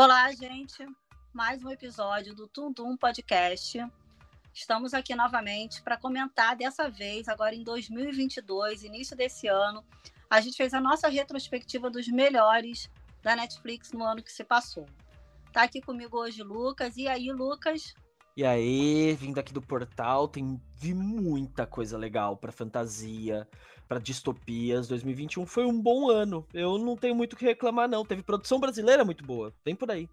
Olá, gente. Mais um episódio do Tundum Podcast. Estamos aqui novamente para comentar dessa vez, agora em 2022, início desse ano, a gente fez a nossa retrospectiva dos melhores da Netflix no ano que se passou. Tá aqui comigo hoje Lucas. E aí, Lucas? E aí, vindo aqui do portal, tem vi muita coisa legal para fantasia, para distopias. 2021 foi um bom ano. Eu não tenho muito o que reclamar não. Teve produção brasileira muito boa. Vem por aí.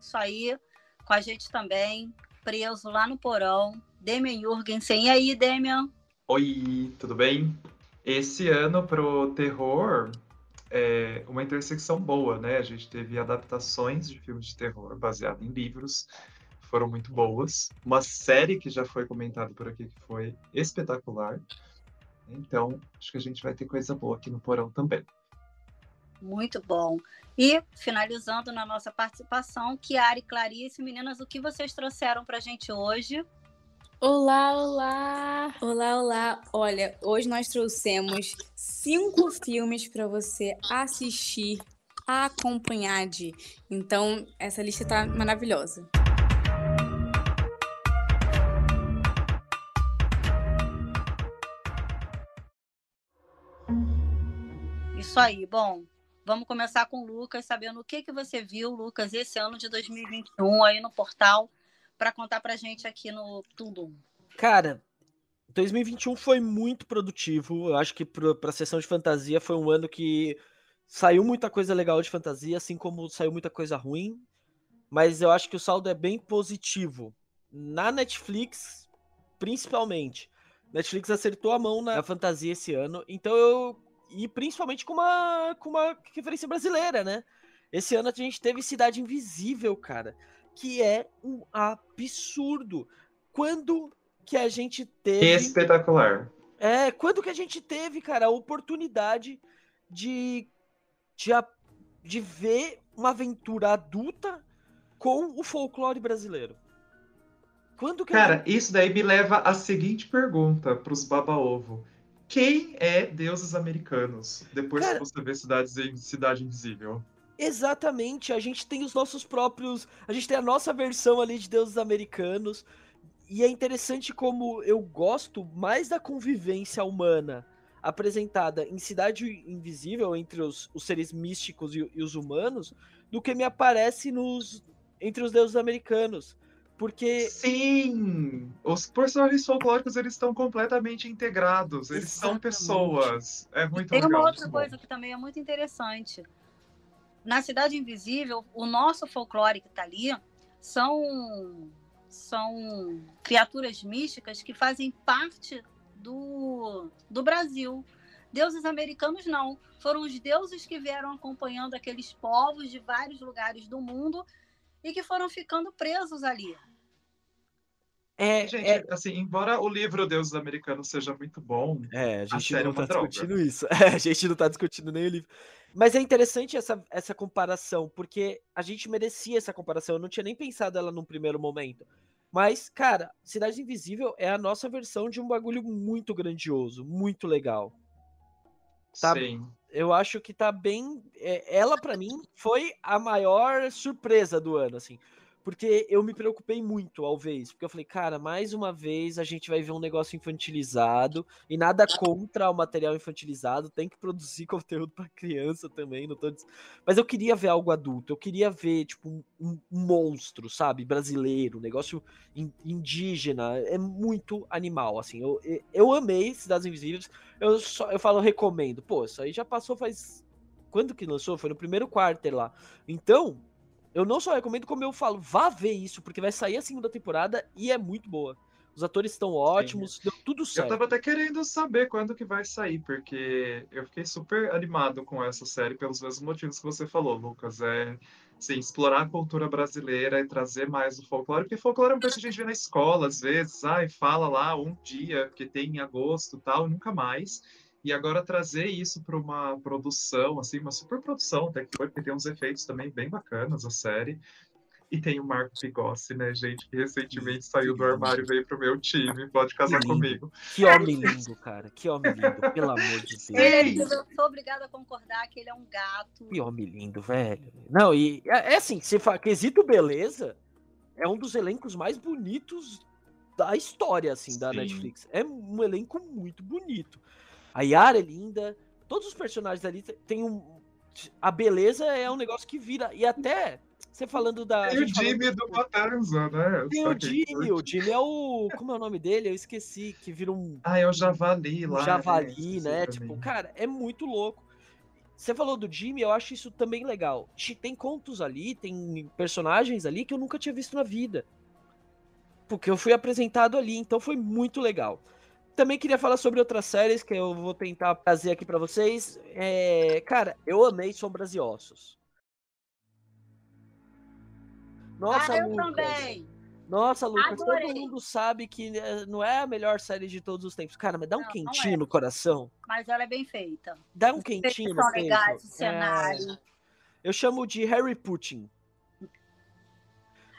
Isso aí, com a gente também, preso lá no porão, Demian Jurgensen. E aí, Demian? Oi, tudo bem? Esse ano pro terror é uma intersecção boa, né? A gente teve adaptações de filmes de terror baseado em livros, foram muito boas. Uma série que já foi comentada por aqui que foi espetacular. Então, acho que a gente vai ter coisa boa aqui no Porão também. Muito bom. E, finalizando na nossa participação, Kiara e Clarice, meninas, o que vocês trouxeram para a gente hoje? Olá, olá! Olá, olá! Olha, hoje nós trouxemos cinco filmes para você assistir, acompanhar de. Então, essa lista tá maravilhosa. Isso aí. Bom, vamos começar com o Lucas, sabendo o que, que você viu, Lucas, esse ano de 2021 aí no portal para contar para gente aqui no Tudo. Cara, 2021 foi muito produtivo. Eu acho que para a sessão de fantasia foi um ano que saiu muita coisa legal de fantasia, assim como saiu muita coisa ruim. Mas eu acho que o saldo é bem positivo. Na Netflix, principalmente. Netflix acertou a mão na fantasia esse ano. Então eu. E principalmente com uma, com uma referência brasileira, né? Esse ano a gente teve Cidade Invisível, cara que é um absurdo. Quando que a gente teve. Espetacular. É, quando que a gente teve, cara, a oportunidade de, de, de ver uma aventura adulta com o folclore brasileiro? Quando que Cara, gente... isso daí me leva à seguinte pergunta para os baba-ovo. Quem é deuses americanos? Depois Cara... que você vê cidades em Cidade Invisível. Exatamente, a gente tem os nossos próprios. A gente tem a nossa versão ali de deuses americanos. E é interessante como eu gosto mais da convivência humana apresentada em Cidade Invisível entre os, os seres místicos e, e, os humanos do que me aparece nos entre os deuses americanos. Porque. Sim! Os personagens folclóricos eles estão completamente integrados. Eles Exatamente. são pessoas. É muito Tem legal. Tem uma outra coisa que também é muito interessante na Cidade Invisível, o nosso folclore que está ali são, são criaturas místicas que fazem parte do, do Brasil. Deuses americanos não. Foram os deuses que vieram acompanhando aqueles povos de vários lugares do mundo e que foram ficando presos ali. É, gente, é... assim, embora o livro Deuses Americanos seja muito bom, é, a gente a não está é discutindo isso. É, a gente não está discutindo nem o livro. Mas é interessante essa, essa comparação, porque a gente merecia essa comparação. Eu não tinha nem pensado ela num primeiro momento. Mas, cara, Cidade Invisível é a nossa versão de um bagulho muito grandioso, muito legal. Tá, Sim. Eu acho que tá bem. É, ela, para mim, foi a maior surpresa do ano, assim porque eu me preocupei muito ao ver isso, porque eu falei, cara, mais uma vez a gente vai ver um negócio infantilizado e nada contra o material infantilizado, tem que produzir conteúdo para criança também, não tô mas eu queria ver algo adulto, eu queria ver tipo um, um monstro, sabe, brasileiro, um negócio in, indígena, é muito animal, assim. Eu, eu amei Cidades Invisíveis. Eu só eu falo recomendo. Pô, isso aí já passou faz quando que lançou? Foi no primeiro quarter lá. Então, eu não só recomendo, como eu falo, vá ver isso, porque vai sair a segunda temporada e é muito boa. Os atores estão ótimos, Sim. deu tudo certo. Eu tava até querendo saber quando que vai sair, porque eu fiquei super animado com essa série pelos mesmos motivos que você falou, Lucas. É assim, explorar a cultura brasileira e trazer mais o folclore, porque folclore é uma coisa que a gente vê na escola, às vezes, ai, fala lá um dia que tem em agosto tal, nunca mais. E agora trazer isso para uma produção, assim, uma super produção, até que foi, porque tem uns efeitos também bem bacanas a série. E tem o Marco Pigossi, né, gente, que recentemente saiu do armário e veio pro meu time. Pode casar Que comigo. Que homem lindo, cara. Que homem lindo, pelo amor de Deus. Ei! Eu sou obrigada a concordar que ele é um gato. Que homem lindo, velho. Não, e é é assim, se fala, quesito beleza, é um dos elencos mais bonitos da história, assim, da Sim. Netflix. É um elenco muito bonito. A Yara é linda, todos os personagens ali te- tem um. A beleza é um negócio que vira. E até, você falando da. Tem o Jimmy do Matanza, né? Tem o Jimmy, o Jimmy é o. Como é o nome dele? Eu esqueci, que vira um Ah, é o Javali um lá. javali, esqueci né? Tipo, cara, é muito louco. Você falou do Jimmy, eu acho isso também legal. Tem contos ali, tem personagens ali que eu nunca tinha visto na vida. Porque eu fui apresentado ali, então foi muito legal. Também queria falar sobre outras séries que eu vou tentar trazer aqui pra vocês. É, cara, eu amei Sombras e Ossos. Nossa, ah, eu Lucas. também. Nossa, Lucas, Adorei. todo mundo sabe que eh, não é a melhor série de todos os tempos. Cara, mas dá um Não, não quentinho é. no coração. Mas ela é bem feita. Dá um Os quentinho no são peito. legais, o É, cenário. eu chamo de Harry Putin.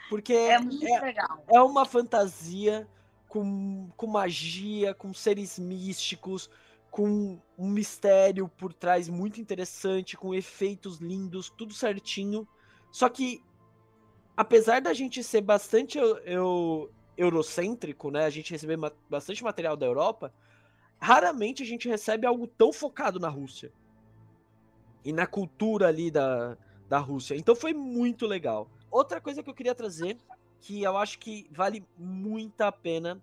Porque É, é, é, uma fantasia com, com magia, com seres místicos, com um mistério por trás muito interessante, com efeitos lindos, tudo certinho. Só que, apesar da gente ser bastante eu, eu- eurocêntrico, né? A gente receber ma- bastante material da Europa, raramente a gente recebe algo tão focado na Rússia. E na cultura ali da, da Rússia. Então foi muito legal. Outra coisa que eu queria trazer, que eu acho que vale muito a pena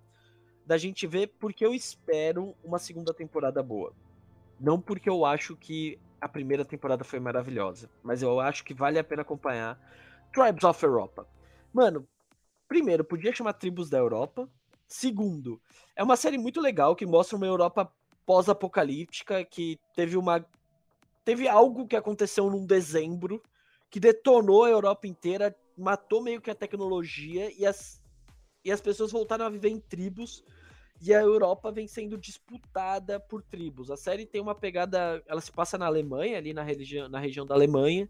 da gente ver, porque eu espero uma segunda temporada boa. Não porque eu acho que a primeira temporada foi maravilhosa, mas eu acho que vale a pena acompanhar Tribes of Europa. Mano, primeiro, podia chamar Tribos da Europa. Segundo, é uma série muito legal que mostra uma Europa pós-apocalíptica que teve uma teve algo que aconteceu num dezembro que detonou a Europa inteira, matou meio que a tecnologia e as, e as pessoas voltaram a viver em tribos e a Europa vem sendo disputada por tribos. A série tem uma pegada, ela se passa na Alemanha, ali na, região, na região da Alemanha,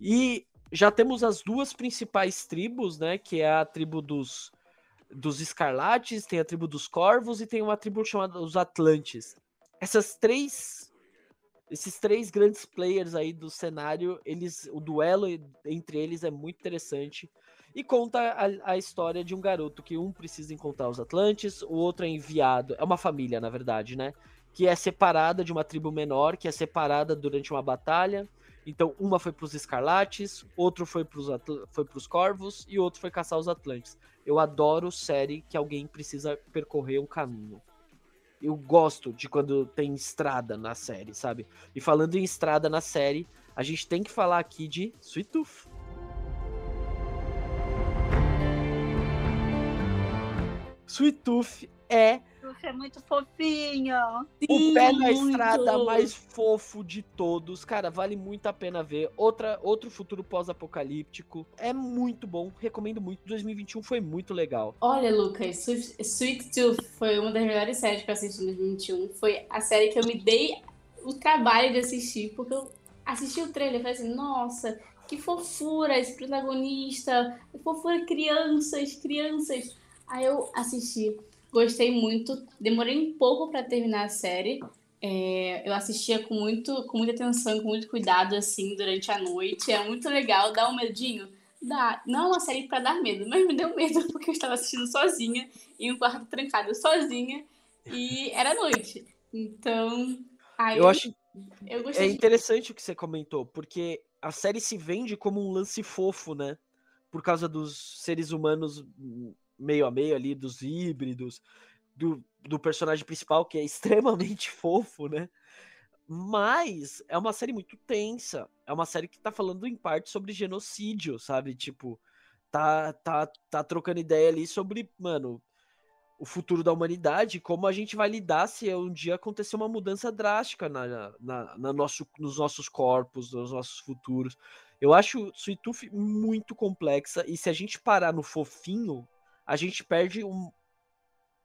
e já temos as duas principais tribos, né, que é a tribo dos dos Escarlates, tem a tribo dos Corvos e tem uma tribo chamada os Atlantes. Essas três esses três grandes players aí do cenário, eles, o duelo entre eles é muito interessante e conta a, a história de um garoto que um precisa encontrar os Atlantes, o outro é enviado, é uma família na verdade, né? Que é separada de uma tribo menor, que é separada durante uma batalha. Então, uma foi para os Escarlates, outro foi para os foi pros Corvos e outro foi caçar os Atlantes. Eu adoro série que alguém precisa percorrer um caminho eu gosto de quando tem estrada na série, sabe? E falando em estrada na série, a gente tem que falar aqui de Sweet Tooth. Sweet Tooth é Você é muito fofinha. o pé na muito. estrada mais fofo de todos. Cara, vale muito a pena ver. Outra, outro futuro pós-apocalíptico. É muito bom, recomendo muito. 2021 foi muito legal. Olha, Lucas, Sweet, Sweet Tooth foi uma das melhores séries que eu assisti em 2021. Foi a série que eu me dei o trabalho de assistir, porque eu assisti o trailer e falei assim, nossa, que fofura esse protagonista, que fofura crianças, crianças. Aí eu assisti, gostei muito, demorei um pouco pra terminar a série. É, eu assistia com, muito, com muita atenção, com muito cuidado, assim, durante a noite. É muito legal, dá um medinho. Dá. Não é uma série pra dar medo, mas me deu medo porque eu estava assistindo sozinha, em um quarto trancado sozinha, e era noite. Então, aí Eu acho eu é interessante o que você comentou, porque a série se vende como um lance fofo, né? Por causa dos seres humanos hum, meio a meio ali, dos híbridos, do, do personagem principal, que é extremamente fofo, né? Mas é uma série muito tensa. É uma série que tá falando em parte sobre genocídio, sabe? Tipo, tá, tá, tá trocando ideia ali sobre, mano, o futuro da humanidade, como a gente vai lidar se um dia acontecer uma mudança drástica na, na, na nosso, nos nossos corpos, nos nossos futuros. Eu acho Sweet Tooth muito complexa, e se a gente parar no fofinho, a gente perde um,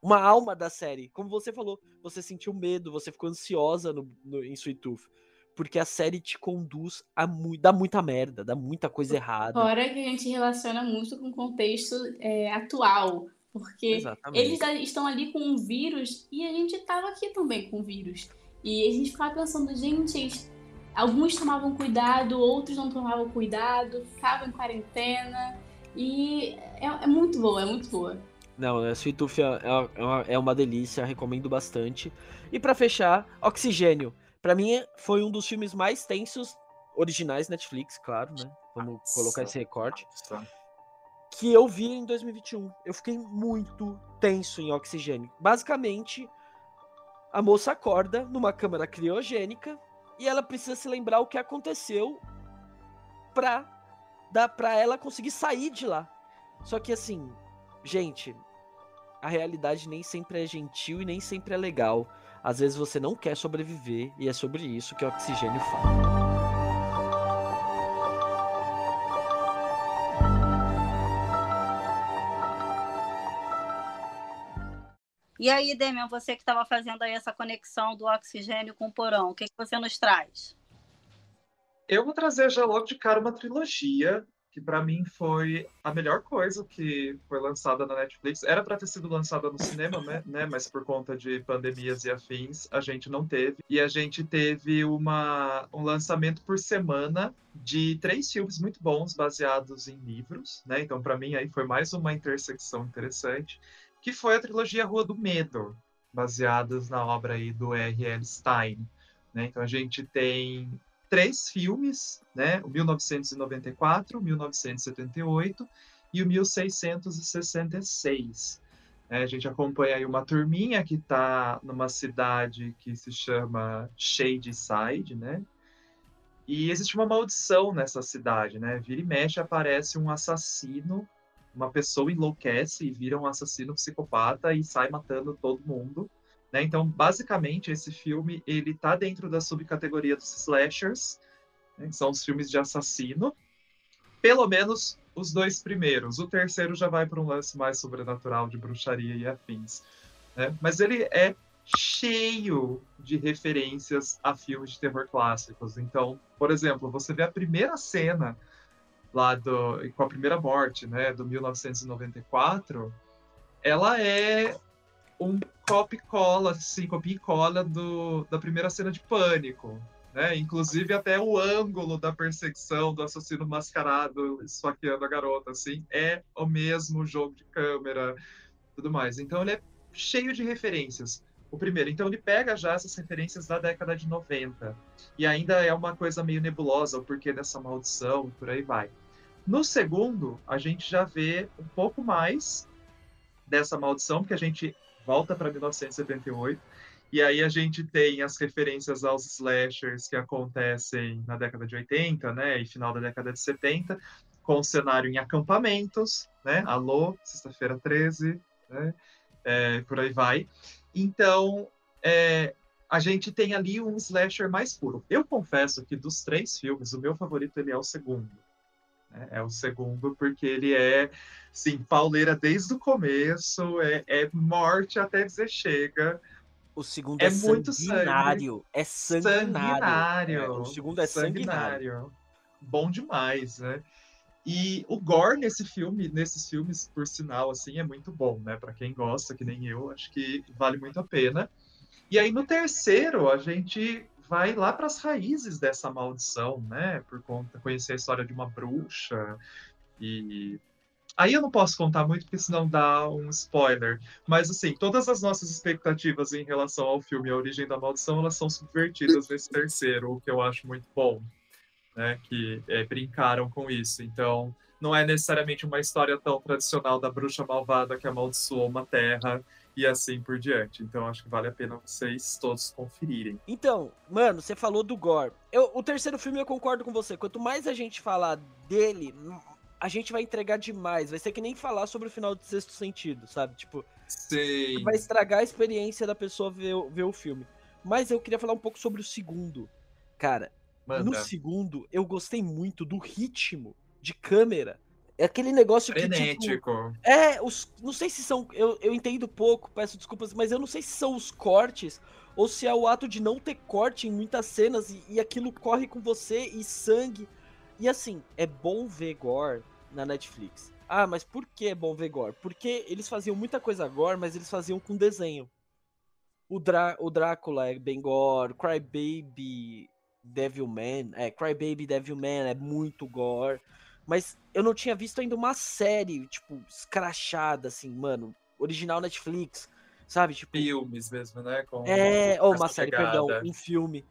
uma alma da série. Como você falou, você sentiu medo, você ficou ansiosa no, no, em Sweet Tooth. porque a série te conduz a mu dá muita merda, dá muita coisa errada. Fora que a gente relaciona muito com o contexto é, atual, porque Exatamente. eles estão ali com um vírus e a gente estava aqui também com o vírus. E a gente ficava pensando, gente, alguns tomavam cuidado, outros não tomavam cuidado, ficavam em quarentena. E é, é muito boa, é muito boa. Não, a Sweet Tooth é, é, uma, é uma delícia, recomendo bastante. E para fechar, Oxigênio. Para mim foi um dos filmes mais tensos originais Netflix, claro, né? Vamos Nossa. colocar esse recorte. Nossa. Que eu vi em 2021. Eu fiquei muito tenso em Oxigênio. Basicamente, a moça acorda numa câmara criogênica e ela precisa se lembrar o que aconteceu pra, dar, pra ela conseguir sair de lá. Só que assim, gente, a realidade nem sempre é gentil e nem sempre é legal. Às vezes você não quer sobreviver e é sobre isso que o oxigênio fala. E aí, Demian, você que estava fazendo aí essa conexão do oxigênio com o porão, o que, que você nos traz? Eu vou trazer já logo de cara uma trilogia que para mim foi a melhor coisa que foi lançada na Netflix. Era para ter sido lançada no cinema, né? né? Mas por conta de pandemias e afins, a gente não teve. E a gente teve uma, um lançamento por semana de três filmes muito bons baseados em livros, né? Então para mim aí foi mais uma intersecção interessante, que foi a trilogia Rua do Medo, baseadas na obra aí do R.L. Stein. Né? Então a gente tem três filmes, né? O 1994, 1978 e o 1666. É, a gente acompanha aí uma turminha que está numa cidade que se chama Shadyside, né? E existe uma maldição nessa cidade, né? Vira e mexe aparece um assassino, uma pessoa enlouquece e vira um assassino psicopata e sai matando todo mundo. Né? Então, basicamente, esse filme ele tá dentro da subcategoria dos slashers, né? que são os filmes de assassino. Pelo menos os dois primeiros. O terceiro já vai para um lance mais sobrenatural de bruxaria e afins. Né? Mas ele é cheio de referências a filmes de terror clássicos. Então, por exemplo, você vê a primeira cena lá do com a primeira morte, né, do 1994, ela é um copy cola, assim, copia e cola do, da primeira cena de Pânico. Né? Inclusive até o ângulo da perseguição do assassino mascarado esfaqueando a garota, assim, é o mesmo jogo de câmera, tudo mais. Então ele é cheio de referências. O primeiro, então ele pega já essas referências da década de 90 e ainda é uma coisa meio nebulosa o porquê dessa maldição e por aí vai. No segundo, a gente já vê um pouco mais dessa maldição, porque a gente volta para 1978. E aí a gente tem as referências aos slashers que acontecem na década de 80, né, e final da década de 70, com o cenário em acampamentos, né, alô, sexta-feira 13, né, é, por aí vai. Então, é, a gente tem ali um slasher mais puro. Eu confesso que dos três filmes, o meu favorito ele é o segundo. Né? É o segundo, porque ele é, sim, pauleira desde o começo, é, é morte até dizer chega. O segundo é, é muito sanguinário. É sanguinário. sanguinário. É, o segundo é sanguinário. sanguinário. Bom demais, né? E o gore nesse filme, nesses filmes, por sinal, assim, é muito bom, né? Para quem gosta, que nem eu, acho que vale muito a pena. E aí no terceiro, a gente vai lá para as raízes dessa maldição, né? Por conta conhecer a história de uma bruxa e aí eu não posso contar muito porque senão dá um spoiler. Mas assim, todas as nossas expectativas em relação ao filme A Origem da Maldição, elas são subvertidas nesse terceiro, o que eu acho muito bom, né? Que é, brincaram com isso. Então, não é necessariamente uma história tão tradicional da bruxa malvada que amaldiçoou uma terra e assim por diante. Então acho que vale a pena vocês todos conferirem. Então, mano, você falou do Gore. Eu, o terceiro filme eu concordo com você. Quanto mais a gente falar dele, a gente vai entregar demais. Vai ser que nem falar sobre o final do Sexto Sentido, sabe? Tipo, Sim. vai estragar a experiência da pessoa ver, ver o filme. Mas eu queria falar um pouco sobre o segundo. Cara, Manda. no segundo eu gostei muito do ritmo de câmera é aquele negócio Frenético. que. Tipo, é, os, não sei se são. Eu, eu entendo pouco, peço desculpas, mas eu não sei se são os cortes ou se é o ato de não ter corte em muitas cenas e, e aquilo corre com você e sangue. E assim, é bom ver gore na Netflix. Ah, mas por que é bom ver gore? Porque eles faziam muita coisa gore, mas eles faziam com desenho. O, Drá o Drácula é bem gore, Crybaby, Devilman, é, Crybaby Devilman é muito gore. Mas eu não tinha visto ainda uma série, tipo, escrachada, assim, mano, original Netflix, sabe? Tipo, Filmes mesmo, né? Com, é, ou oh, uma série, pegada. perdão, um filme.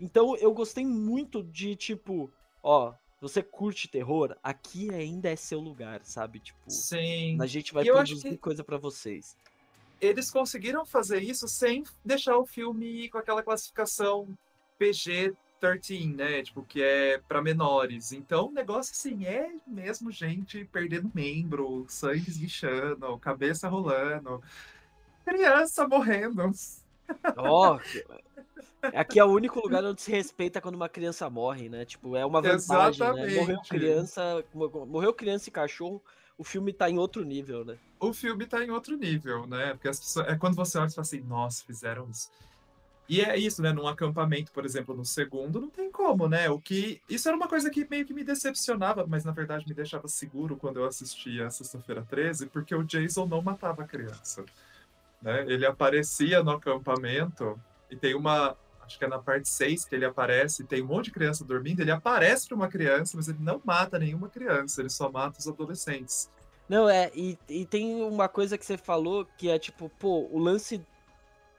Então eu gostei muito de, tipo, ó, você curte terror, aqui ainda é seu lugar, sabe? Tipo, Sim. a gente vai produzir que... coisa para vocês. Eles conseguiram fazer isso sem deixar o filme com aquela classificação PG-13, né? Tipo, que é para menores. Então, o negócio, assim, é mesmo gente perdendo membro, sangue esguichando, cabeça rolando, criança morrendo. Ó, oh, Aqui é o único lugar onde se respeita quando uma criança morre, né? Tipo, é uma vantagem, né? Morreu criança, morreu criança e cachorro, o filme tá em outro nível, né? O filme tá em outro nível, né? Porque as pessoas, é quando você olha e fala assim, nossa, fizeram isso. E é isso, né? Num acampamento, por exemplo, no segundo, não tem como, né? O que. Isso era uma coisa que meio que me decepcionava, mas na verdade me deixava seguro quando eu assistia Sexta-feira 13, porque o Jason não matava a criança. Né? Ele aparecia no acampamento e tem uma, acho que é na parte 6 que ele aparece, tem um monte de criança dormindo, ele aparece para uma criança, mas ele não mata nenhuma criança, ele só mata os adolescentes. Não, é, e, e tem uma coisa que você falou que é tipo, pô, o lance.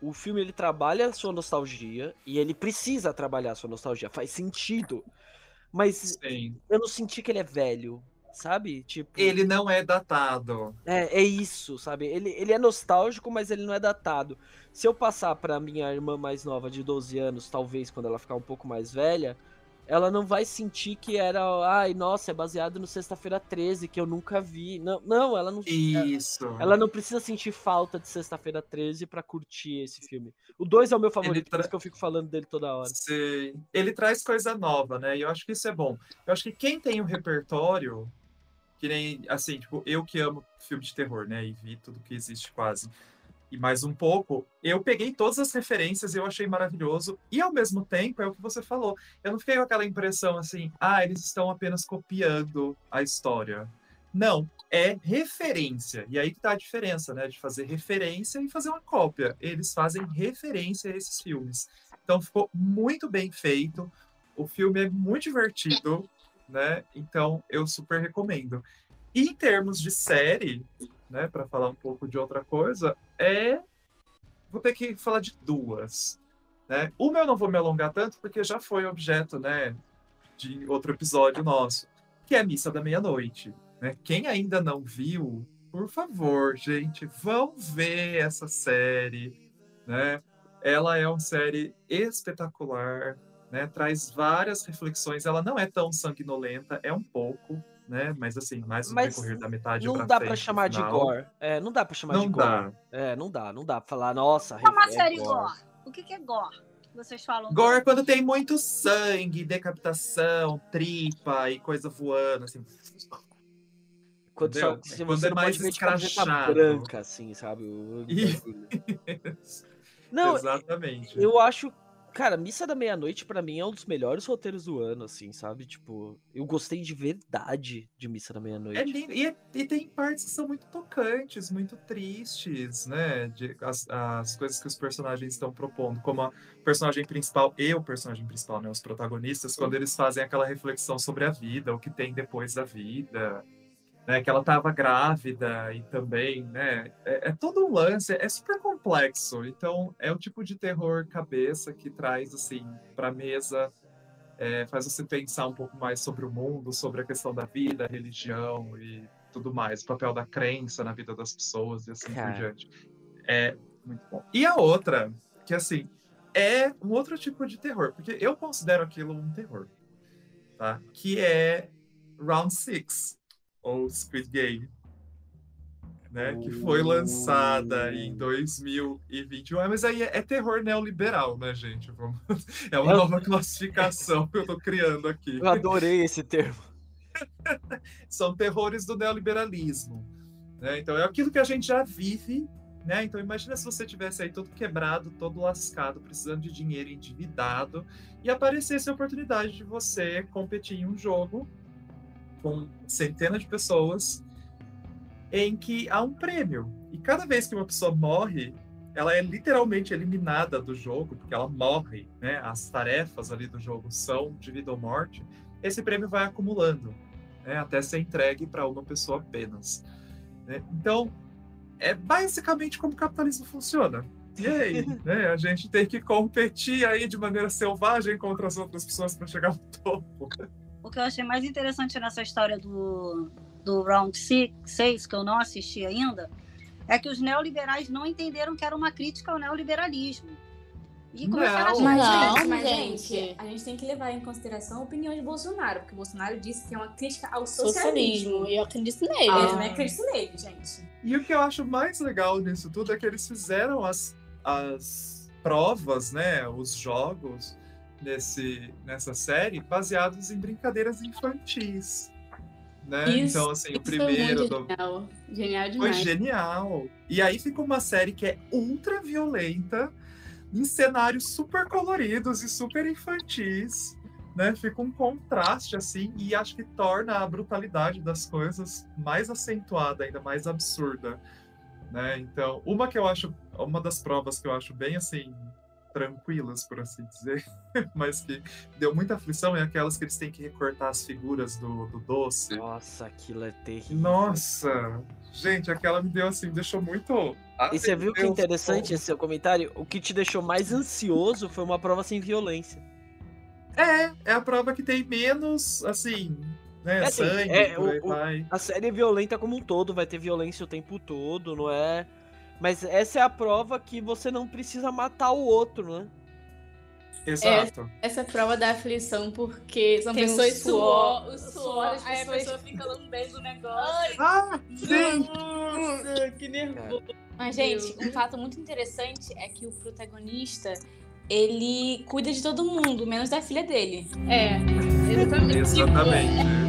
O filme ele trabalha a sua nostalgia e ele precisa trabalhar a sua nostalgia, faz sentido. Mas Sim. eu não senti que ele é velho sabe? Tipo. Ele não é datado. É, é isso, sabe? Ele, ele é nostálgico, mas ele não é datado. Se eu passar pra minha irmã mais nova de 12 anos, talvez quando ela ficar um pouco mais velha, ela não vai sentir que era, ai, nossa, é baseado no Sexta-feira 13, que eu nunca vi. Não, não ela não Isso. Ela, ela não precisa sentir falta de Sexta-feira 13 para curtir esse filme. O 2 é o meu favorito, tra... por isso que eu fico falando dele toda hora. Sim. Ele traz coisa nova, né? E eu acho que isso é bom. Eu acho que quem tem o repertório que nem, assim, tipo, eu que amo filme de terror, né? E vi tudo que existe quase. E mais um pouco, eu peguei todas as referências e eu achei maravilhoso. E ao mesmo tempo, é o que você falou. Eu não fiquei com aquela impressão assim, ah, eles estão apenas copiando a história. Não, é referência. E aí que tá a diferença, né? De fazer referência e fazer uma cópia. Eles fazem referência a esses filmes. Então ficou muito bem feito. O filme é muito divertido né? Então eu super recomendo. E em termos de série, né, para falar um pouco de outra coisa, é vou ter que falar de duas, né? Uma eu não vou me alongar tanto porque já foi objeto, né, de outro episódio nosso, que é a Missa da Meia-Noite, né? Quem ainda não viu, por favor, gente, vão ver essa série, né? Ela é uma série espetacular, né? Traz várias reflexões. Ela não é tão sanguinolenta, é um pouco, né? Mas assim, mais no Mas decorrer da metade não dá para chamar de gore. É, não dá para chamar não de dá. gore. É, não dá, não dá para falar, nossa, é uma série gore. gore. O que, que é gore? Vocês falam. Gore é quando tem muito sangue, decapitação, tripa e coisa voando, assim. Quando, só, se quando você é mais escrachado. branca, assim, sabe? O... Não, Exatamente. Eu acho Cara, Missa da Meia-Noite para mim é um dos melhores roteiros do ano, assim, sabe? Tipo, eu gostei de verdade de Missa da Meia-Noite. É lindo. E, e, tem partes que são muito tocantes, muito tristes, né? De, as, as coisas que os personagens estão propondo, como a personagem principal e o personagem principal, né? Os protagonistas, quando eles fazem aquela reflexão sobre a vida, o que tem depois da vida né, que ela estava grávida e também, né, é, é, todo um lance, é super complexo. Então, é o tipo de terror cabeça que traz assim para mesa, é, faz você pensar um pouco mais sobre o mundo, sobre a questão da vida, religião e tudo mais, o papel da crença na vida das pessoas e assim Cara. por diante. É muito bom. E a outra, que assim, é um outro tipo de terror, porque eu considero aquilo um terror, tá? Que é Round Six ou Squid Game, né? Que foi lançada em 2021. Uh. Mas aí é, é terror neoliberal, né, gente? Vamos... É uma nova classificação que eu tô criando aqui. Eu adorei esse termo. São terrores do neoliberalismo. Né? Então é aquilo que a gente já vive Né? Então imagina se você tivesse aí todo quebrado, todo lascado, precisando de dinheiro, endividado, e aparecesse a oportunidade de você competir em um jogo com centenas de pessoas em que há um prêmio. E cada vez que uma pessoa morre, ela é literalmente eliminada do jogo, porque ela morre, né? As tarefas ali do jogo são de vida ou morte. Esse prêmio vai acumulando, né? Até ser entregue para uma pessoa apenas. Né? Então, é basicamente como o capitalismo funciona. E aí, né? A gente tem que competir aí de maneira selvagem contra as outras pessoas para chegar ao topo. O que eu achei mais interessante nessa história do, do Round 6, que eu não assisti ainda, é que os neoliberais não entenderam que era uma crítica ao neoliberalismo. E começaram não, a não, gente, mas, gente, a gente tem que levar em consideração a opinião de Bolsonaro, porque o Bolsonaro disse que é uma crítica ao socialismo. socialismo e eu acredito nele. Ah. Eu também acredito nele, gente. E o que eu acho mais legal nisso tudo é que eles fizeram as, as provas, né, os jogos nesse, nessa série baseados em brincadeiras infantis né? Isso, então, assim, o primeiro. Foi genial. genial demais. Foi genial. E aí fica uma série que é ultra violenta, em cenários super coloridos e super infantis. Né, fica um contraste assim e acho que torna a brutalidade das coisas mais acentuada, ainda mais absurda, né? Então, uma que eu acho, uma das provas que eu acho bem assim tranquilas, por assim dizer, mas que deu muita aflição é aquelas que eles têm que recortar as figuras do, do doce. Nossa, aquilo é terrível. Nossa, gente, aquela me deu assim, deixou muito. Ah, e você viu que interessante esse seu comentário? O que te deixou mais ansioso foi uma prova sem violência. É, é a prova que tem menos, assim, né, é, assim, sangue, é, o, o, A série é violenta como um todo, vai ter violência o tempo todo, não é? Mas essa é a prova que você não precisa matar o outro, né? Exato. É, essa prova da aflição, porque são Tem pessoas suor, o suor, as aí pessoas... a pessoa fica lambendo o negócio. Ah, sim! Nossa, que nervoso. Mas, gente, um fato muito interessante é que o protagonista, ele cuida de todo mundo, menos da filha dele. É, exatamente. Exatamente.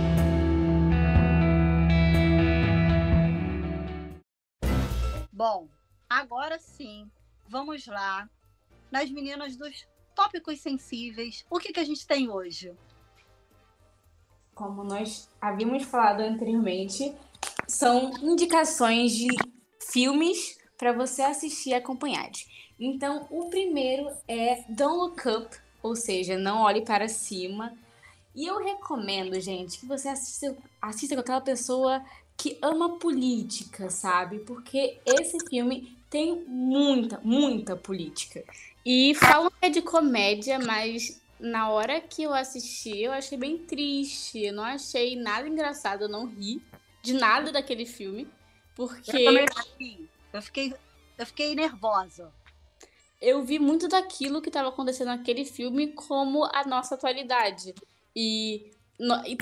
Bom, Agora sim, vamos lá. Nas meninas dos tópicos sensíveis, o que, que a gente tem hoje? Como nós havíamos falado anteriormente, são indicações de filmes para você assistir e acompanhar. Então, o primeiro é Don't Look Up, ou seja, Não Olhe Para Cima. E eu recomendo, gente, que você assista, assista com aquela pessoa que ama política, sabe? Porque esse filme tem muita, muita política. E falam que é de comédia, mas na hora que eu assisti, eu achei bem triste. Eu não achei nada engraçado, eu não ri de nada daquele filme. Porque. Eu, eu fiquei, eu fiquei nervosa. Eu vi muito daquilo que estava acontecendo naquele filme como a nossa atualidade. E,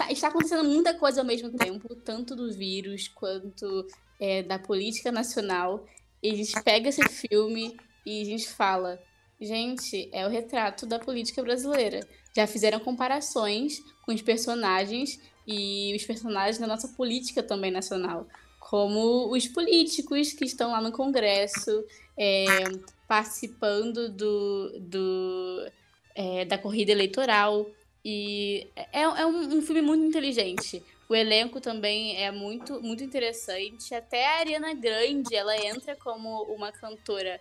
está acontecendo muita coisa ao mesmo tempo, tanto do vírus quanto é, da política nacional. E a gente pega esse filme e a gente fala, gente, é o retrato da política brasileira. Já fizeram comparações com os personagens e os personagens da nossa política também nacional, como os políticos que estão lá no Congresso, é, participando do, do é, da corrida eleitoral. E é, é um, um filme muito inteligente. O elenco também é muito, muito interessante. Até a Ariana Grande, ela entra como uma cantora,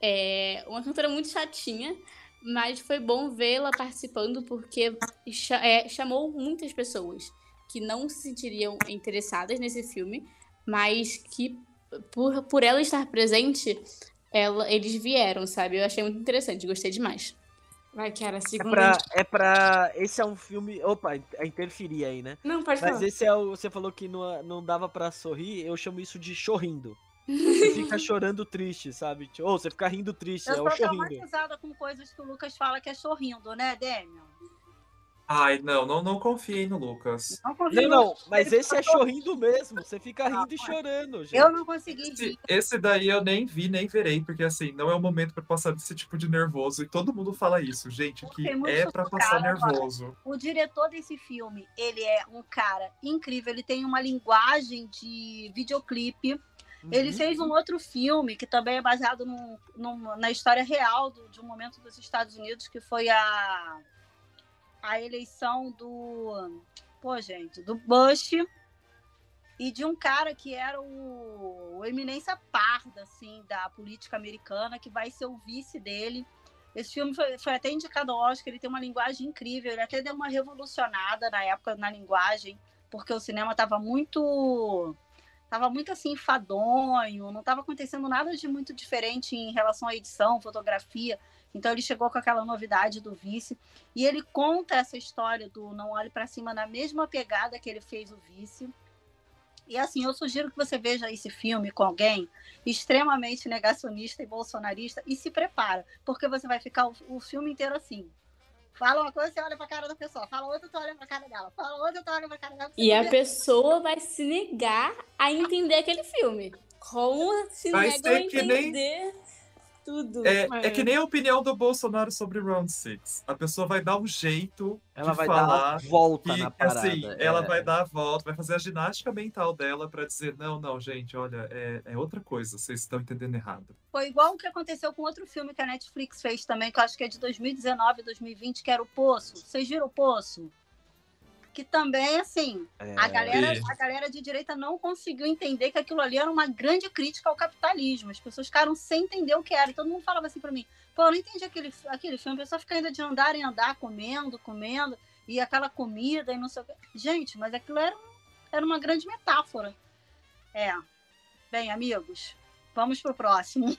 é, uma cantora muito chatinha, mas foi bom vê-la participando porque é, chamou muitas pessoas que não se sentiriam interessadas nesse filme, mas que por, por ela estar presente, ela, eles vieram, sabe? Eu achei muito interessante, gostei demais. Vai, que era a segunda. É pra, é pra. Esse é um filme. Opa, interferir aí, né? Não, pode Mas falar. esse é o. Você falou que não, não dava pra sorrir, eu chamo isso de chorrindo. Você fica chorando triste, sabe? Ou você fica rindo triste, eu é o chorrindo. Eu tô traumatizada com coisas que o Lucas fala que é chorrindo, né, Daniel? Ai, não, não, não confiei no Lucas. Não, não, não, mas esse é chorrindo mesmo. Você fica rindo e chorando, gente. Eu não consegui esse, esse, daí eu nem vi, nem verei, porque assim, não é o momento para passar desse tipo de nervoso. E todo mundo fala isso, gente, que é para passar nervoso. O diretor desse filme, ele é um cara incrível, ele tem uma linguagem de videoclipe Uhum. Ele fez um outro filme que também é baseado no, no, na história real do, de um momento dos Estados Unidos, que foi a, a eleição do. Pô, gente, do Bush e de um cara que era o, o eminência parda, assim, da política americana, que vai ser o vice dele. Esse filme foi, foi até indicado ao Oscar, ele tem uma linguagem incrível, ele até deu uma revolucionada na época na linguagem, porque o cinema estava muito estava muito assim fadonho, não estava acontecendo nada de muito diferente em relação à edição, fotografia. Então ele chegou com aquela novidade do vice e ele conta essa história do Não Olhe para Cima na mesma pegada que ele fez o vice. E assim, eu sugiro que você veja esse filme com alguém extremamente negacionista e bolsonarista e se prepara, porque você vai ficar o, o filme inteiro assim. Fala uma coisa, você olha pra cara da pessoa. Fala outra, tu olha pra cara dela. Fala outra, tu olha pra cara dela. E a pessoa vai se negar a entender aquele filme. Como se vai nega a entender... Nem tudo. É, é. é, que nem a opinião do Bolsonaro sobre Round 6. A pessoa vai dar um jeito ela de vai falar dar a volta que, na parada. Assim, é. ela vai dar a volta, vai fazer a ginástica mental dela para dizer, não, não, gente, olha, é, é outra coisa, vocês estão entendendo errado. Foi igual o que aconteceu com outro filme que a Netflix fez também, que eu acho que é de 2019, 2020, que era O Poço. Vocês viram O Poço? Que também, assim, é... a, galera, a galera de direita não conseguiu entender que aquilo ali era uma grande crítica ao capitalismo. As pessoas ficaram sem entender o que era. E todo mundo falava assim para mim, pô, eu não entendi aquele, aquele filme. A pessoa fica ainda de andar em andar, comendo, comendo, e aquela comida e não sei o que. Gente, mas aquilo era, era uma grande metáfora. É. Bem, amigos, vamos pro próximo.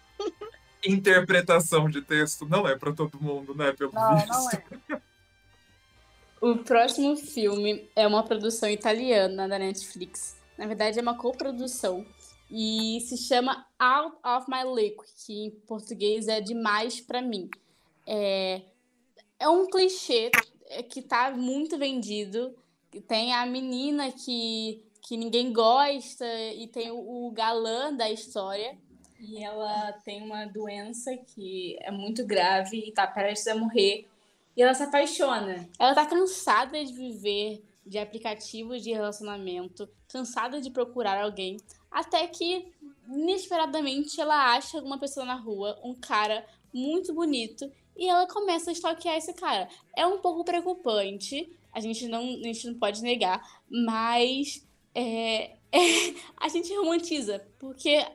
Interpretação de texto não é para todo mundo, né? Pelo não, visto. não é. O próximo filme é uma produção italiana da Netflix. Na verdade, é uma coprodução. E se chama Out of My League, que em português é Demais para Mim. É, é um clichê que tá muito vendido. Tem a menina que, que ninguém gosta e tem o, o galã da história. E ela tem uma doença que é muito grave e tá prestes a morrer. E ela se apaixona. Ela tá cansada de viver de aplicativos de relacionamento, cansada de procurar alguém, até que inesperadamente ela acha uma pessoa na rua, um cara muito bonito, e ela começa a stalkear esse cara. É um pouco preocupante, a gente não, a gente não pode negar, mas é, é, a gente romantiza, porque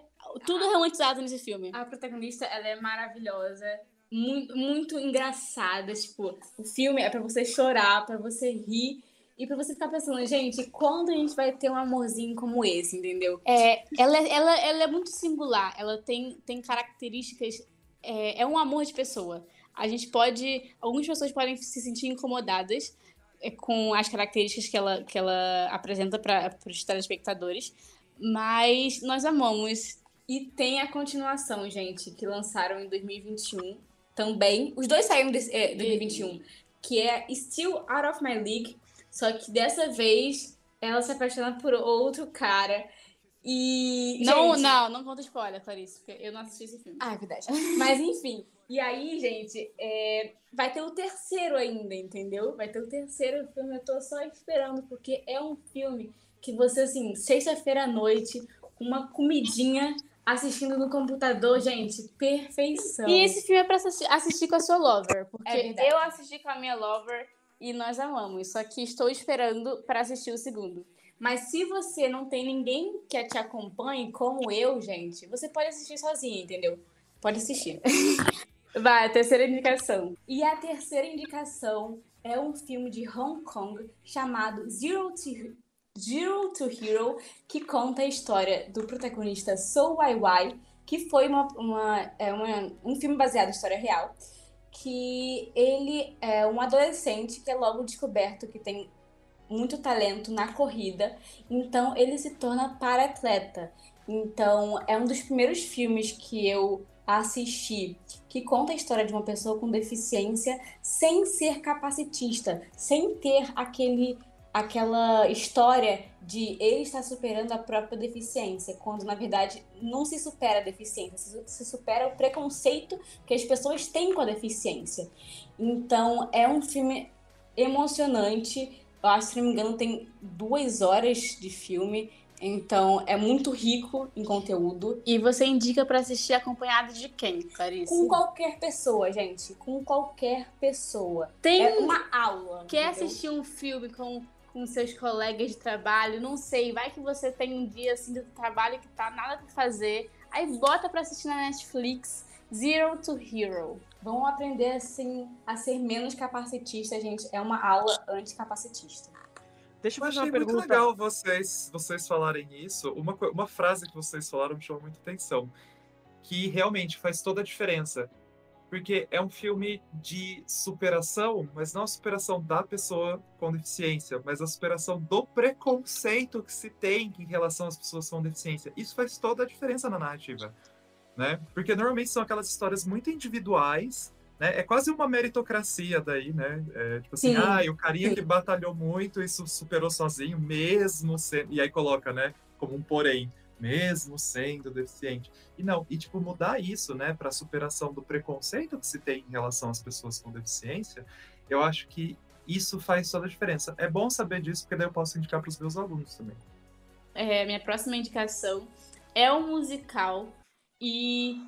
tudo é romantizado nesse filme. A protagonista, ela é maravilhosa muito, muito engraçada. Tipo, o filme é para você chorar, para você rir e para você ficar pensando, gente, quando a gente vai ter um amorzinho como esse, entendeu? É, ela, ela, ela é muito singular, ela tem, tem características. É, é um amor de pessoa. A gente pode. Algumas pessoas podem se sentir incomodadas é, com as características que ela, que ela apresenta para os telespectadores, mas nós amamos. E tem a continuação, gente, que lançaram em 2021 também. Os dois saíram de é, 2021, que é Still Out of My League. Só que dessa vez ela se apaixona por outro cara. E. Não, gente... não, não conta spoiler, Clarice, porque eu não assisti esse filme. Ah, é verdade. Mas enfim. E aí, gente, é... vai ter o terceiro ainda, entendeu? Vai ter o terceiro filme. Eu tô só esperando, porque é um filme que você, assim, sexta-feira à noite, uma comidinha assistindo no computador, gente, perfeição. E esse filme é pra assistir, assistir com a sua lover, porque é eu assisti com a minha lover e nós amamos, só que estou esperando para assistir o segundo. Mas se você não tem ninguém que te acompanhe, como eu, gente, você pode assistir sozinha, entendeu? Pode assistir. Vai, a terceira indicação. E a terceira indicação é um filme de Hong Kong chamado Zero to Zero to Hero, que conta a história do protagonista Sou Wai, que foi uma, uma, é uma, um filme baseado em história real, que ele é um adolescente que é logo descoberto que tem muito talento na corrida, então ele se torna para-atleta. Então é um dos primeiros filmes que eu assisti que conta a história de uma pessoa com deficiência sem ser capacitista, sem ter aquele aquela história de ele estar superando a própria deficiência, quando na verdade não se supera a deficiência, se supera o preconceito que as pessoas têm com a deficiência. Então é um filme emocionante. Eu acho, se não me engano, tem duas horas de filme. Então, é muito rico em conteúdo. E você indica para assistir acompanhado de quem, Clarice? Com qualquer pessoa, gente. Com qualquer pessoa. Tem é uma aula. Quer entendeu? assistir um filme com, com seus colegas de trabalho? Não sei. Vai que você tem um dia assim de trabalho que tá nada pra fazer. Aí bota pra assistir na Netflix. Zero to Hero. Vão aprender assim a ser menos capacitista, gente. É uma aula anticapacitista. Deixa eu fazer uma pergunta. muito legal vocês, vocês falarem isso. Uma, uma frase que vocês falaram me chamou muita atenção. Que realmente faz toda a diferença. Porque é um filme de superação, mas não a superação da pessoa com deficiência, mas a superação do preconceito que se tem em relação às pessoas com deficiência. Isso faz toda a diferença na narrativa. Né? Porque normalmente são aquelas histórias muito individuais né? É quase uma meritocracia daí, né? É, tipo assim, ah, o carinha sim. que batalhou muito e superou sozinho, mesmo sendo. E aí coloca, né? Como um porém, mesmo sendo deficiente. E não, e tipo, mudar isso, né, para superação do preconceito que se tem em relação às pessoas com deficiência, eu acho que isso faz toda a diferença. É bom saber disso, porque daí eu posso indicar para os meus alunos também. É, minha próxima indicação é um musical e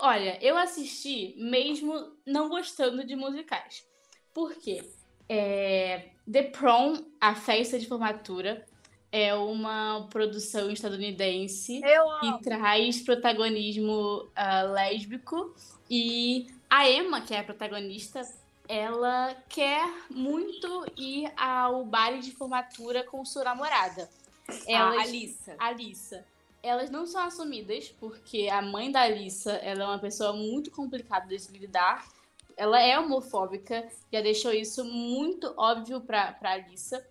Olha, eu assisti mesmo não gostando de musicais. Por quê? É, The Prom, a festa de formatura, é uma produção estadunidense que traz protagonismo uh, lésbico e a Emma, que é a protagonista, ela quer muito ir ao baile de formatura com sua namorada. Ela, a Alissa. Alissa elas não são assumidas, porque a mãe da Alissa ela é uma pessoa muito complicada de lidar. Ela é homofóbica, já deixou isso muito óbvio pra Alissa.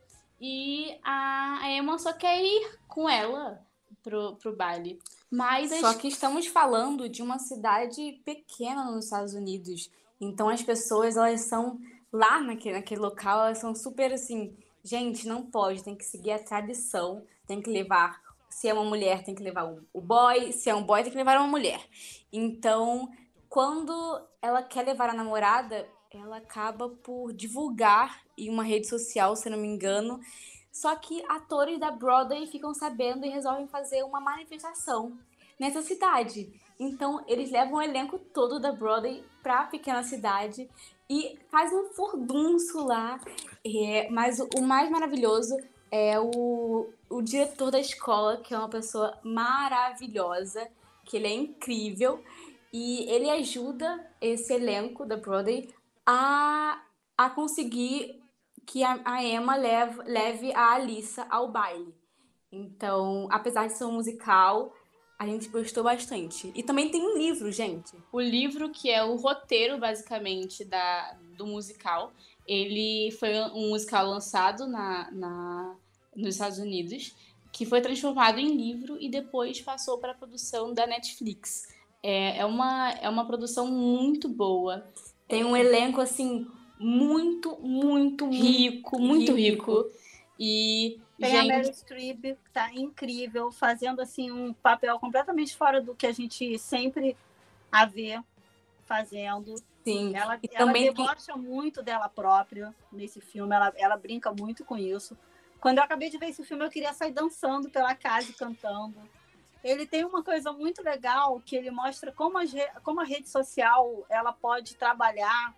E a Emma só quer ir com ela pro, pro baile. Mas Só que estamos falando de uma cidade pequena nos Estados Unidos. Então as pessoas, elas são lá naquele, naquele local, elas são super assim, gente, não pode, tem que seguir a tradição, tem que levar se é uma mulher, tem que levar o boy. Se é um boy, tem que levar uma mulher. Então, quando ela quer levar a namorada, ela acaba por divulgar em uma rede social, se não me engano. Só que atores da Broadway ficam sabendo e resolvem fazer uma manifestação nessa cidade. Então, eles levam o elenco todo da Broadway para a pequena cidade e faz um furdunço lá. É, mas o mais maravilhoso é o, o diretor da escola, que é uma pessoa maravilhosa, que ele é incrível, e ele ajuda esse elenco da Broadway a, a conseguir que a, a Emma leve, leve a Alissa ao baile. Então, apesar de ser um musical, a gente gostou bastante. E também tem um livro, gente. O livro que é o roteiro, basicamente, da, do musical. Ele foi um musical lançado na, na nos Estados Unidos, que foi transformado em livro e depois passou para a produção da Netflix. É, é, uma, é uma produção muito boa. Tem um elenco, assim, muito, muito, rico, muito rico. rico. E, Tem gente... a Meryl Streep, que tá incrível, fazendo, assim, um papel completamente fora do que a gente sempre a vê fazendo. Sim. Ela, e ela também debocha muito dela própria nesse filme, ela, ela brinca muito com isso. Quando eu acabei de ver esse filme, eu queria sair dançando pela casa e cantando. Ele tem uma coisa muito legal que ele mostra como a, como a rede social ela pode trabalhar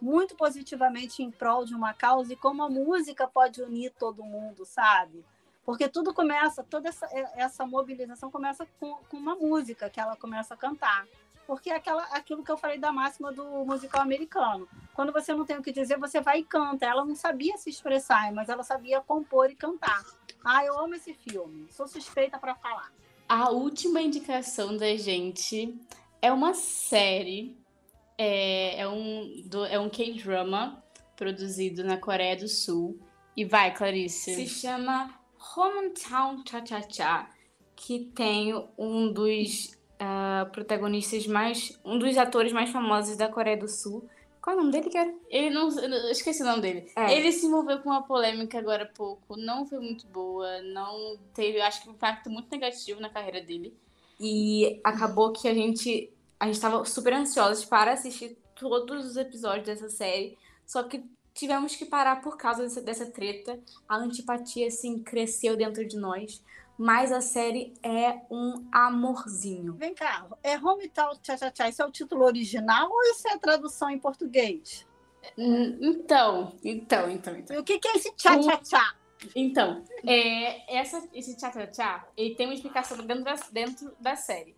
muito positivamente em prol de uma causa e como a música pode unir todo mundo, sabe? Porque tudo começa, toda essa, essa mobilização começa com, com uma música que ela começa a cantar porque é aquela, aquilo que eu falei da máxima do musical americano. Quando você não tem o que dizer, você vai e canta. Ela não sabia se expressar, mas ela sabia compor e cantar. Ah, eu amo esse filme. Sou suspeita para falar. A última indicação da gente é uma série. É, é um, do, é um K-drama produzido na Coreia do Sul. E vai, Clarice. Se chama Hometown Cha-Cha-Cha, que tem um dos uh, protagonistas mais. um dos atores mais famosos da Coreia do Sul. Qual é o nome dele, cara? Ele não. Eu esqueci o nome dele. É. Ele se envolveu com uma polêmica agora há pouco. Não foi muito boa. Não teve, acho que, um impacto muito negativo na carreira dele. E acabou que a gente. A gente tava super ansiosos para assistir todos os episódios dessa série. Só que tivemos que parar por causa dessa, dessa treta. A antipatia, assim, cresceu dentro de nós mas a série é um amorzinho. Vem cá, é Hometown Tchá Tchá Tchá, esse é o título original ou isso é a tradução em português? Hum, então, então, então, então. E o que, que é esse Tchá Tchá Tchá? Então, é, essa, esse Tchá Tchá Tchá, ele tem uma explicação dentro da, dentro da série.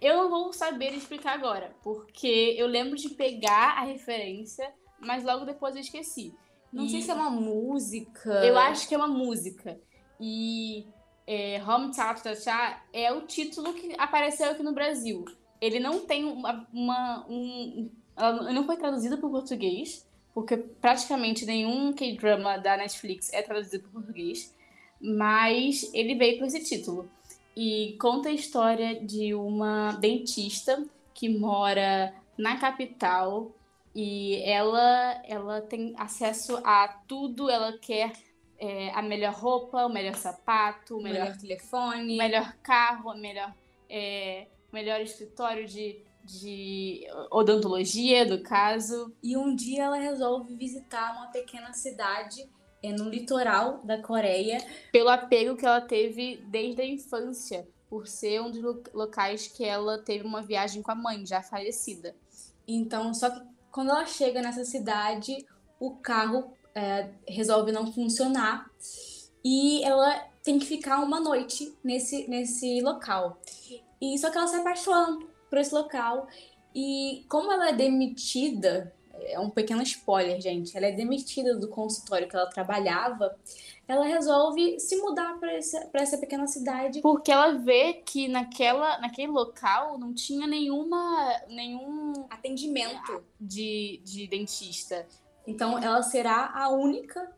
Eu não vou saber explicar agora, porque eu lembro de pegar a referência, mas logo depois eu esqueci. Não e... sei se é uma música. Eu acho que é uma música. E é, Home Cha Cha é o título que apareceu aqui no Brasil. Ele não tem uma. uma um, não foi traduzido para o português, porque praticamente nenhum K-drama da Netflix é traduzido para o português, mas ele veio com esse título. E conta a história de uma dentista que mora na capital e ela, ela tem acesso a tudo, ela quer é, a melhor roupa, o melhor sapato, o melhor, melhor telefone, o melhor carro, o melhor, é, melhor escritório de, de odontologia, do caso. E um dia ela resolve visitar uma pequena cidade é, no litoral da Coreia. Pelo apego que ela teve desde a infância, por ser um dos locais que ela teve uma viagem com a mãe, já falecida. Então, só que quando ela chega nessa cidade, o carro é, resolve não funcionar e ela tem que ficar uma noite nesse, nesse local. E só que ela se apaixona por esse local e como ela é demitida, é um pequeno spoiler, gente, ela é demitida do consultório que ela trabalhava, ela resolve se mudar para essa, essa pequena cidade. Porque ela vê que naquela, naquele local não tinha nenhuma, nenhum atendimento de, de dentista. Então, ela será a única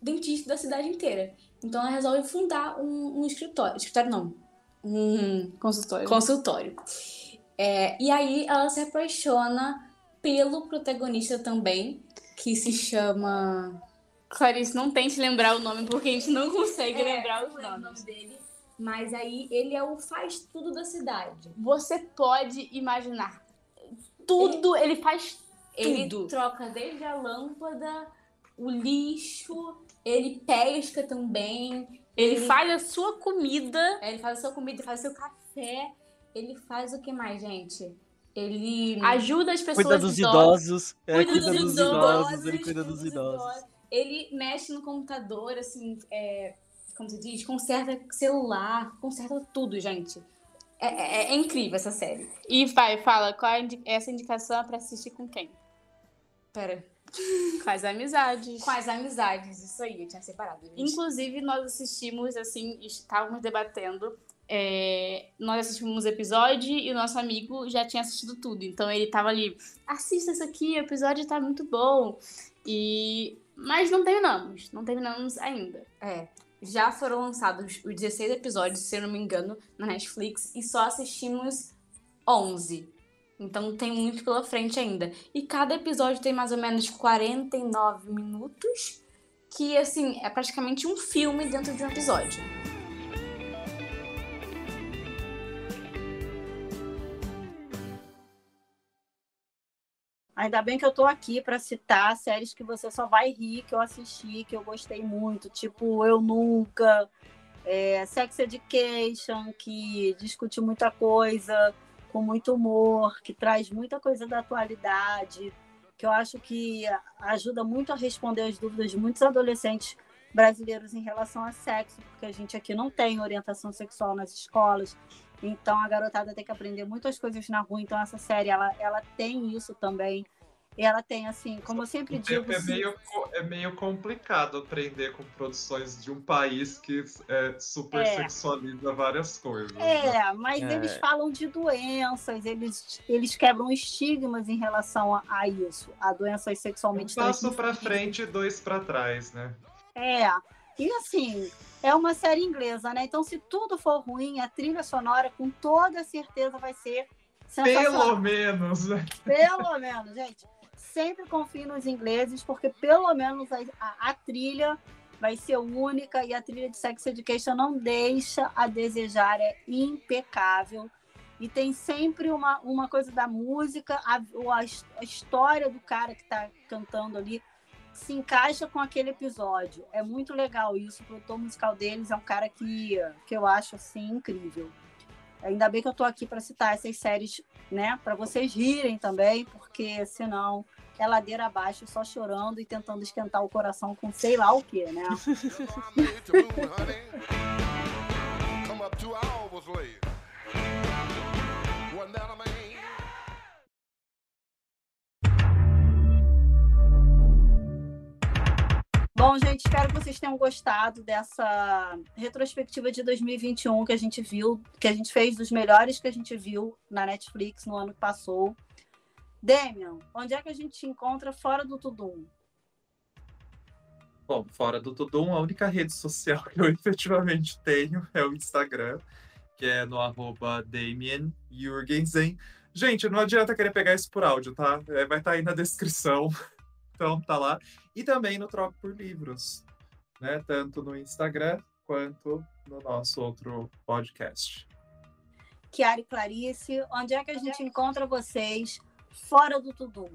dentista da cidade inteira. Então, ela resolve fundar um, um escritório. Escritório não. Um consultório. Consultório. É, e aí, ela se apaixona pelo protagonista também, que se chama. Clarice, não tente lembrar o nome, porque a gente não consegue é, lembrar os nomes. nome dele. Mas aí ele é o faz tudo da cidade. Você pode imaginar. Tudo, ele, ele faz ele troca desde a lâmpada, o lixo, ele pesca também. Ele, ele faz a sua comida. É, ele faz a sua comida, faz o seu café. Ele faz o que mais, gente? Ele ajuda as pessoas cuida dos idosos, é, cuida, cuida dos, dos idosos, idosos, ele cuida dos idosos. Ele mexe no computador, assim, é, como se diz, conserta celular, conserta tudo, gente. É, é, é, incrível essa série. E vai, fala, qual é essa indicação para assistir com quem? Pera. Quais amizades? Quais amizades, isso aí, eu tinha separado. Gente. Inclusive, nós assistimos, assim, estávamos debatendo. É, nós assistimos um episódio e o nosso amigo já tinha assistido tudo. Então ele tava ali, assista isso aqui, o episódio tá muito bom. E. Mas não terminamos, não terminamos ainda. É. Já foram lançados os 16 episódios, se eu não me engano, na Netflix, e só assistimos 11. Então tem muito pela frente ainda. E cada episódio tem mais ou menos 49 minutos, que assim, é praticamente um filme dentro de um episódio. Ainda bem que eu tô aqui para citar séries que você só vai rir, que eu assisti, que eu gostei muito, tipo Eu Nunca, é, Sex Education, que discute muita coisa, com muito humor, que traz muita coisa da atualidade, que eu acho que ajuda muito a responder as dúvidas de muitos adolescentes brasileiros em relação a sexo, porque a gente aqui não tem orientação sexual nas escolas, então a garotada tem que aprender muitas coisas na rua, então essa série ela, ela tem isso também ela tem, assim, como eu sempre digo. É meio, é meio complicado aprender com produções de um país que é, super é. sexualiza várias coisas. É, né? mas é. eles falam de doenças, eles, eles quebram estigmas em relação a, a isso, a doenças sexualmente um passo para frente e dois para trás, né? É, e assim, é uma série inglesa, né? Então, se tudo for ruim, a trilha sonora, com toda certeza, vai ser Pelo menos. Pelo menos, gente sempre confie nos ingleses, porque pelo menos a, a, a, trilha vai ser única e a trilha de Sex Education não deixa a desejar, é impecável. E tem sempre uma, uma coisa da música, a, a, história do cara que está cantando ali se encaixa com aquele episódio. É muito legal isso. O produtor musical deles é um cara que, que eu acho assim incrível. Ainda bem que eu tô aqui para citar essas séries, né, para vocês rirem também, porque senão é ladeira abaixo, só chorando e tentando esquentar o coração com sei lá o que, né? Bom, gente, espero que vocês tenham gostado dessa retrospectiva de 2021 que a gente viu, que a gente fez dos melhores que a gente viu na Netflix no ano que passou. Demian, onde é que a gente te encontra fora do Tudum? Bom, fora do Tudum, a única rede social que eu efetivamente tenho é o Instagram, que é no arroba Damien Jurgensen. Gente, não adianta querer pegar isso por áudio, tá? É, vai estar tá aí na descrição. Então tá lá. E também no Troco por Livros, né? Tanto no Instagram quanto no nosso outro podcast. Kiara e Clarice, onde é que a gente encontra vocês fora do Tudum?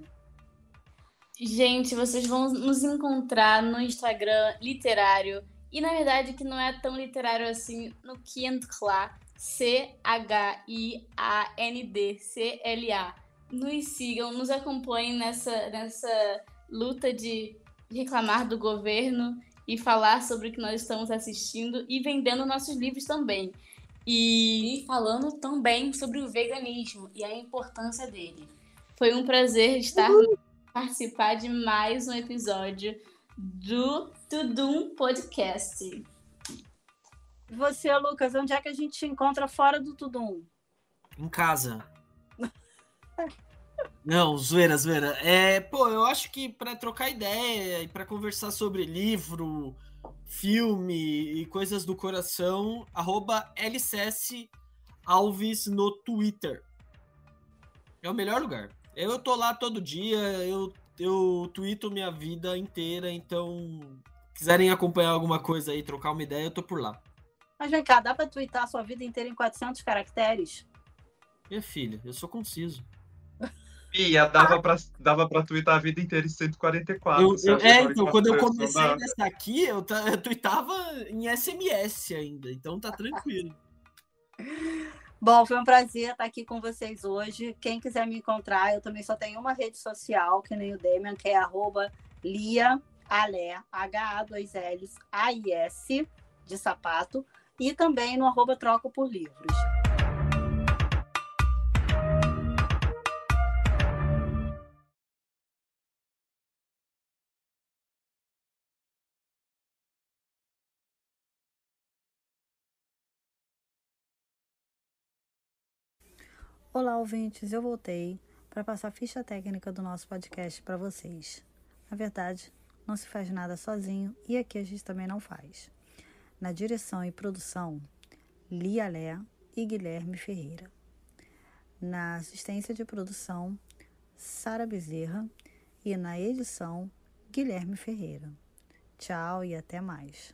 Gente, vocês vão nos encontrar no Instagram literário. E na verdade que não é tão literário assim no Kiantcla, C-H-I-A-N-D, C-L-A. Nos sigam, nos acompanhem nessa, nessa luta de reclamar do governo e falar sobre o que nós estamos assistindo e vendendo nossos livros também. E falando também sobre o veganismo e a importância dele. Foi um prazer estar uhum. participar de mais um episódio do Tudum Podcast. Você, Lucas, onde é que a gente te encontra fora do Tudum? Em casa. Não, zoeira, zoeira. É, pô, eu acho que para trocar ideia e para conversar sobre livro, filme e coisas do coração, arroba LCS Alves no Twitter. É o melhor lugar. Eu tô lá todo dia, eu, eu tweeto minha vida inteira, então quiserem acompanhar alguma coisa aí, trocar uma ideia, eu tô por lá. Mas vem cá, dá pra twittar a sua vida inteira em 400 caracteres? Minha filha, eu sou conciso. Ia, dava pra, dava pra twittar a vida inteira em 144. Eu, eu, é, então, quando eu comecei nessa aqui, eu, eu tweetava em SMS ainda, então tá tranquilo. Bom, foi um prazer estar aqui com vocês hoje. Quem quiser me encontrar, eu também só tenho uma rede social, que nem o Damian, que é arroba Lia Alé, H-A-2-Ls, A-I-S, de sapato, e também no arroba Troco por Livros. Olá, ouvintes, eu voltei para passar a ficha técnica do nosso podcast para vocês. Na verdade, não se faz nada sozinho e aqui a gente também não faz. Na direção e produção, Lia Lé e Guilherme Ferreira. Na assistência de produção, Sara Bezerra e na edição, Guilherme Ferreira. Tchau e até mais.